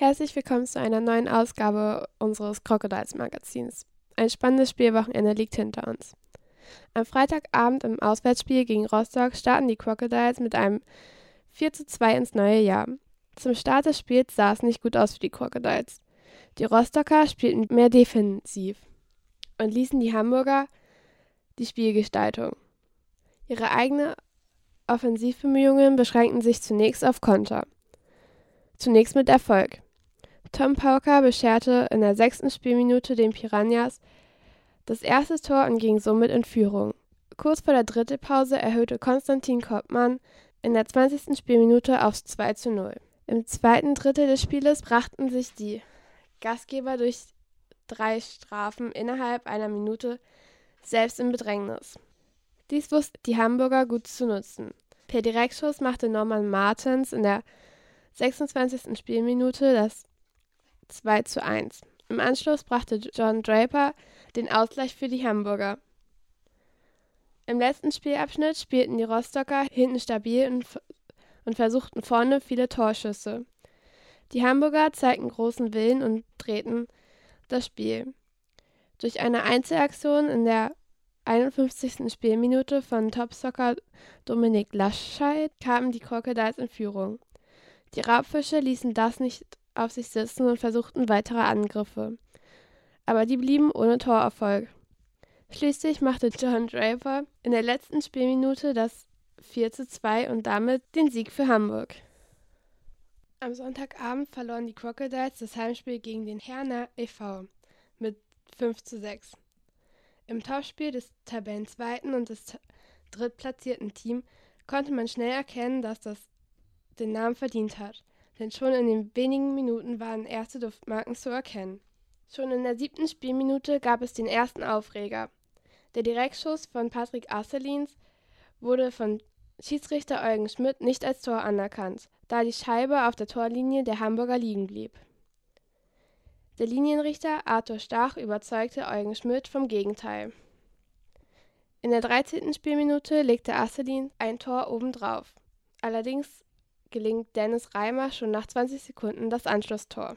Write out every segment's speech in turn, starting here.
Herzlich willkommen zu einer neuen Ausgabe unseres Crocodiles Magazins. Ein spannendes Spielwochenende liegt hinter uns. Am Freitagabend im Auswärtsspiel gegen Rostock starten die Crocodiles mit einem 4 zu 2 ins neue Jahr. Zum Start des Spiels sah es nicht gut aus für die Crocodiles. Die Rostocker spielten mehr defensiv und ließen die Hamburger die Spielgestaltung. Ihre eigenen Offensivbemühungen beschränkten sich zunächst auf Konter. Zunächst mit Erfolg. Tom Pauker bescherte in der sechsten Spielminute den Piranhas das erste Tor und ging somit in Führung. Kurz vor der Drittelpause erhöhte Konstantin Koppmann in der 20. Spielminute aufs 2 zu 0. Im zweiten Drittel des Spieles brachten sich die Gastgeber durch drei Strafen innerhalb einer Minute selbst in Bedrängnis. Dies wussten die Hamburger gut zu nutzen. Per Direktschuss machte Norman Martens in der 26. Spielminute das 2 zu 1. Im Anschluss brachte John Draper den Ausgleich für die Hamburger. Im letzten Spielabschnitt spielten die Rostocker hinten stabil und, und versuchten vorne viele Torschüsse. Die Hamburger zeigten großen Willen und drehten das Spiel. Durch eine Einzelaktion in der 51. Spielminute von Topsoccer Dominik Lascheid kamen die Crocodiles in Führung. Die Raubfische ließen das nicht auf sich sitzen und versuchten weitere Angriffe. Aber die blieben ohne Torerfolg. Schließlich machte John Draper in der letzten Spielminute das 4 zu 2 und damit den Sieg für Hamburg. Am Sonntagabend verloren die Crocodiles das Heimspiel gegen den Herner e.V. mit 5 zu 6. Im Topspiel des Tabellenzweiten und des drittplatzierten Teams konnte man schnell erkennen, dass das den Namen verdient hat denn schon in den wenigen Minuten waren erste Duftmarken zu erkennen. Schon in der siebten Spielminute gab es den ersten Aufreger. Der Direktschuss von Patrick Asselins wurde von Schiedsrichter Eugen Schmidt nicht als Tor anerkannt, da die Scheibe auf der Torlinie der Hamburger liegen blieb. Der Linienrichter Arthur Stach überzeugte Eugen Schmidt vom Gegenteil. In der 13. Spielminute legte Asselin ein Tor obendrauf. Allerdings gelingt Dennis Reimer schon nach 20 Sekunden das Anschlusstor.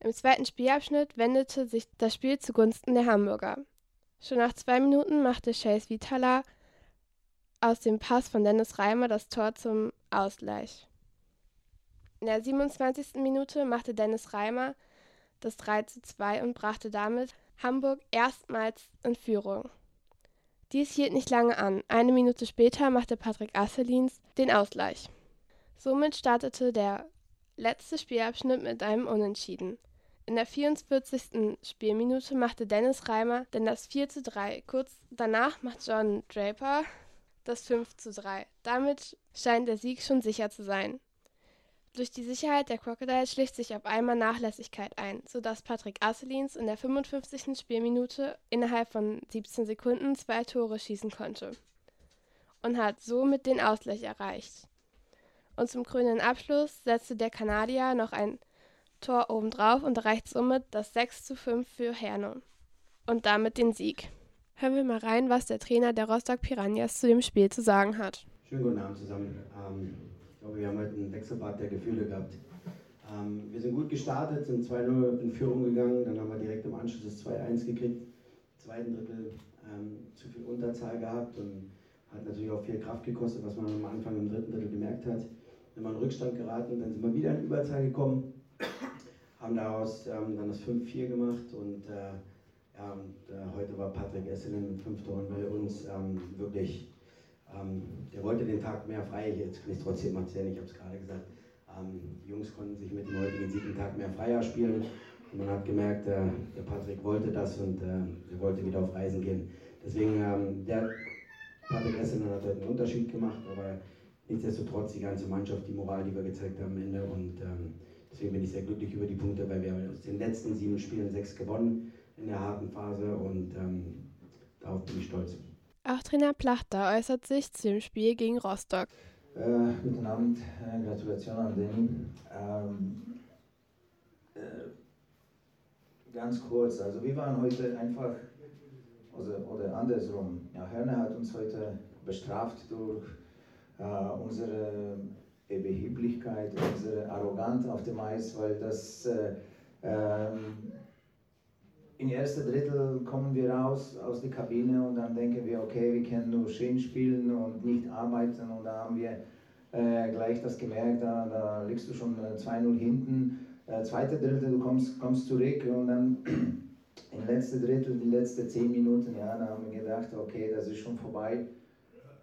Im zweiten Spielabschnitt wendete sich das Spiel zugunsten der Hamburger. Schon nach zwei Minuten machte Chase Vitala aus dem Pass von Dennis Reimer das Tor zum Ausgleich. In der 27. Minute machte Dennis Reimer das 3 zu 2 und brachte damit Hamburg erstmals in Führung. Dies hielt nicht lange an. Eine Minute später machte Patrick Asselins den Ausgleich. Somit startete der letzte Spielabschnitt mit einem Unentschieden. In der 44. Spielminute machte Dennis Reimer denn das 4 zu 3. Kurz danach macht John Draper das 5 zu 3. Damit scheint der Sieg schon sicher zu sein. Durch die Sicherheit der Crocodiles schlicht sich auf einmal Nachlässigkeit ein, sodass Patrick Asselins in der 55. Spielminute innerhalb von 17 Sekunden zwei Tore schießen konnte und hat somit den Ausgleich erreicht. Und zum krönenden Abschluss setzte der Kanadier noch ein Tor obendrauf und erreicht somit das 6 zu 5 für Herne und damit den Sieg. Hören wir mal rein, was der Trainer der Rostock Piranhas zu dem Spiel zu sagen hat. Schönen guten Abend zusammen. Ähm, ich glaube, wir haben heute ein Wechselbad der Gefühle gehabt. Ähm, wir sind gut gestartet, sind 2-0 in Führung gegangen, dann haben wir direkt im Anschluss das 2-1 gekriegt. Im zweiten Drittel ähm, zu viel Unterzahl gehabt und hat natürlich auch viel Kraft gekostet, was man am Anfang im dritten Drittel gemerkt hat sind wir in Rückstand geraten, dann sind wir wieder in Überzahl gekommen, haben daraus ähm, dann das 5-4 gemacht und äh, ja, und, äh, heute war Patrick Esselen mit fünf Toren bei uns ähm, wirklich, ähm, der wollte den Tag mehr frei, jetzt kann ich trotzdem erzählen, ich habe es gerade gesagt, ähm, die Jungs konnten sich mit dem heutigen Sieg einen Tag mehr freier spielen und man hat gemerkt, äh, der Patrick wollte das und äh, er wollte wieder auf Reisen gehen. Deswegen, ähm, der Patrick Esselen hat heute einen Unterschied gemacht, aber nichtsdestotrotz die ganze Mannschaft, die Moral, die wir gezeigt haben am Ende. Und ähm, deswegen bin ich sehr glücklich über die Punkte, weil wir aus den letzten sieben Spielen sechs gewonnen in der harten Phase und ähm, darauf bin ich stolz. Auch Trainer Plachter äußert sich zu dem Spiel gegen Rostock. Äh, guten Abend, äh, Gratulation an Danny. Ähm, äh, ganz kurz, also wir waren heute einfach, oder, oder andersrum, ja, Herne hat uns heute bestraft durch unsere Überheblichkeit, unsere Arroganz auf dem Eis, weil das äh, ähm, im ersten Drittel kommen wir raus aus der Kabine und dann denken wir, okay, wir können nur schön spielen und nicht arbeiten und da haben wir äh, gleich das gemerkt, da, da liegst du schon 2-0 hinten. Äh, zweite Drittel, du kommst, kommst zurück und dann im letzten Drittel, die letzten 10 Minuten, ja, da haben wir gedacht, okay, das ist schon vorbei.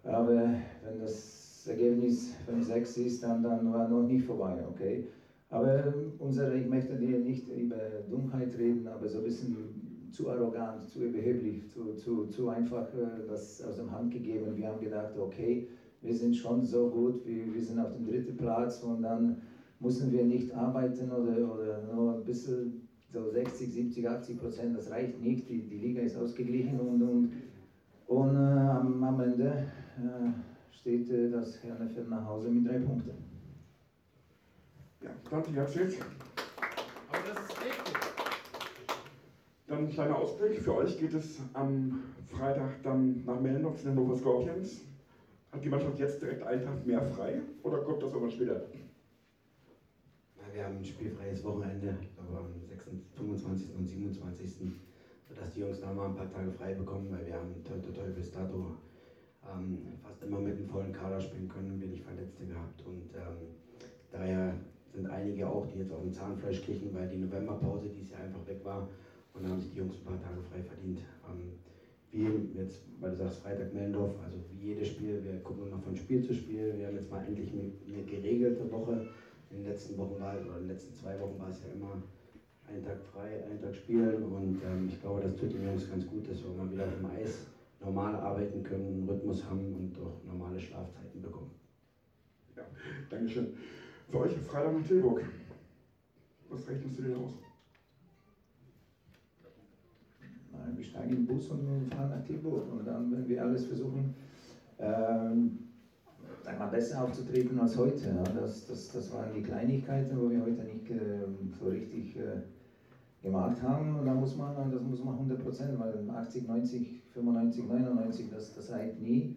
Aber wenn das Ergebnis 5-6 ist, dann, dann war noch nicht vorbei, okay. Aber unsere, ich möchte dir nicht über Dummheit reden, aber so ein bisschen zu arrogant, zu überheblich, zu, zu, zu einfach äh, das aus dem Hand gegeben. Wir haben gedacht, okay, wir sind schon so gut, wir, wir sind auf dem dritten Platz und dann müssen wir nicht arbeiten oder, oder nur ein bisschen so 60, 70, 80 Prozent, das reicht nicht. Die, die Liga ist ausgeglichen und, und, und äh, am, am, Ende steht äh, das Hernefeld nach Hause mit drei Punkten. Ja, danke, Jacek. Aber das ist richtig. Dann ein kleiner Ausblick. Für euch geht es am Freitag dann nach Mellendorf zu den Hannover Scorpions. Hat die Mannschaft jetzt direkt einen Tag mehr frei oder kommt das irgendwann später? Wir haben ein spielfreies Wochenende, ich glaube am 25. und 27. sodass die Jungs da mal ein paar Tage frei bekommen, weil wir haben toi bis dato ähm, fast immer mit einem vollen Kader spielen können wenig Verletzte gehabt. Und ähm, daher sind einige auch, die jetzt auf dem Zahnfleisch kriechen, weil die Novemberpause dieses Jahr einfach weg war und da haben sich die Jungs ein paar Tage frei verdient. Ähm, wie jetzt, weil du sagst Freitag Mellendorf, also wie jedes Spiel, wir gucken immer von Spiel zu Spiel. Wir haben jetzt mal endlich eine geregelte Woche. In den letzten Wochen war oder in den letzten zwei Wochen war es ja immer einen Tag frei, einen Tag spielen und ähm, ich glaube, das tut den Jungs ganz gut, dass wir mal wieder auf dem Eis normal arbeiten können, einen Rhythmus haben und auch normale Schlafzeiten bekommen. Ja, Dankeschön. Für euch Freitag nach Tilburg. Was rechnest du dir aus? Wir steigen in den Bus und fahren nach Tilburg und dann werden wir alles versuchen, ähm, einmal besser aufzutreten als heute. Ja. Das, das, das waren die Kleinigkeiten, wo wir heute nicht äh, so richtig äh, gemacht haben. Und da muss man, das muss man 100 Prozent, weil 80, 90, 95, 99, das, das reicht nie.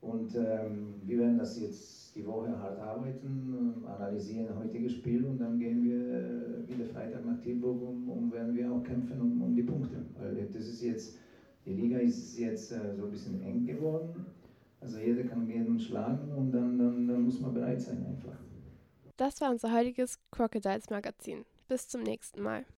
Und ähm, wir werden das jetzt die Woche hart arbeiten, analysieren heutiges Spiel und dann gehen wir äh, wieder Freitag nach Tilburg und, und werden wir auch kämpfen um, um die Punkte. Weil das ist jetzt, die Liga ist jetzt äh, so ein bisschen eng geworden. Also jeder kann jeden schlagen und dann, dann, dann muss man bereit sein einfach. Das war unser heutiges Crocodiles Magazin. Bis zum nächsten Mal.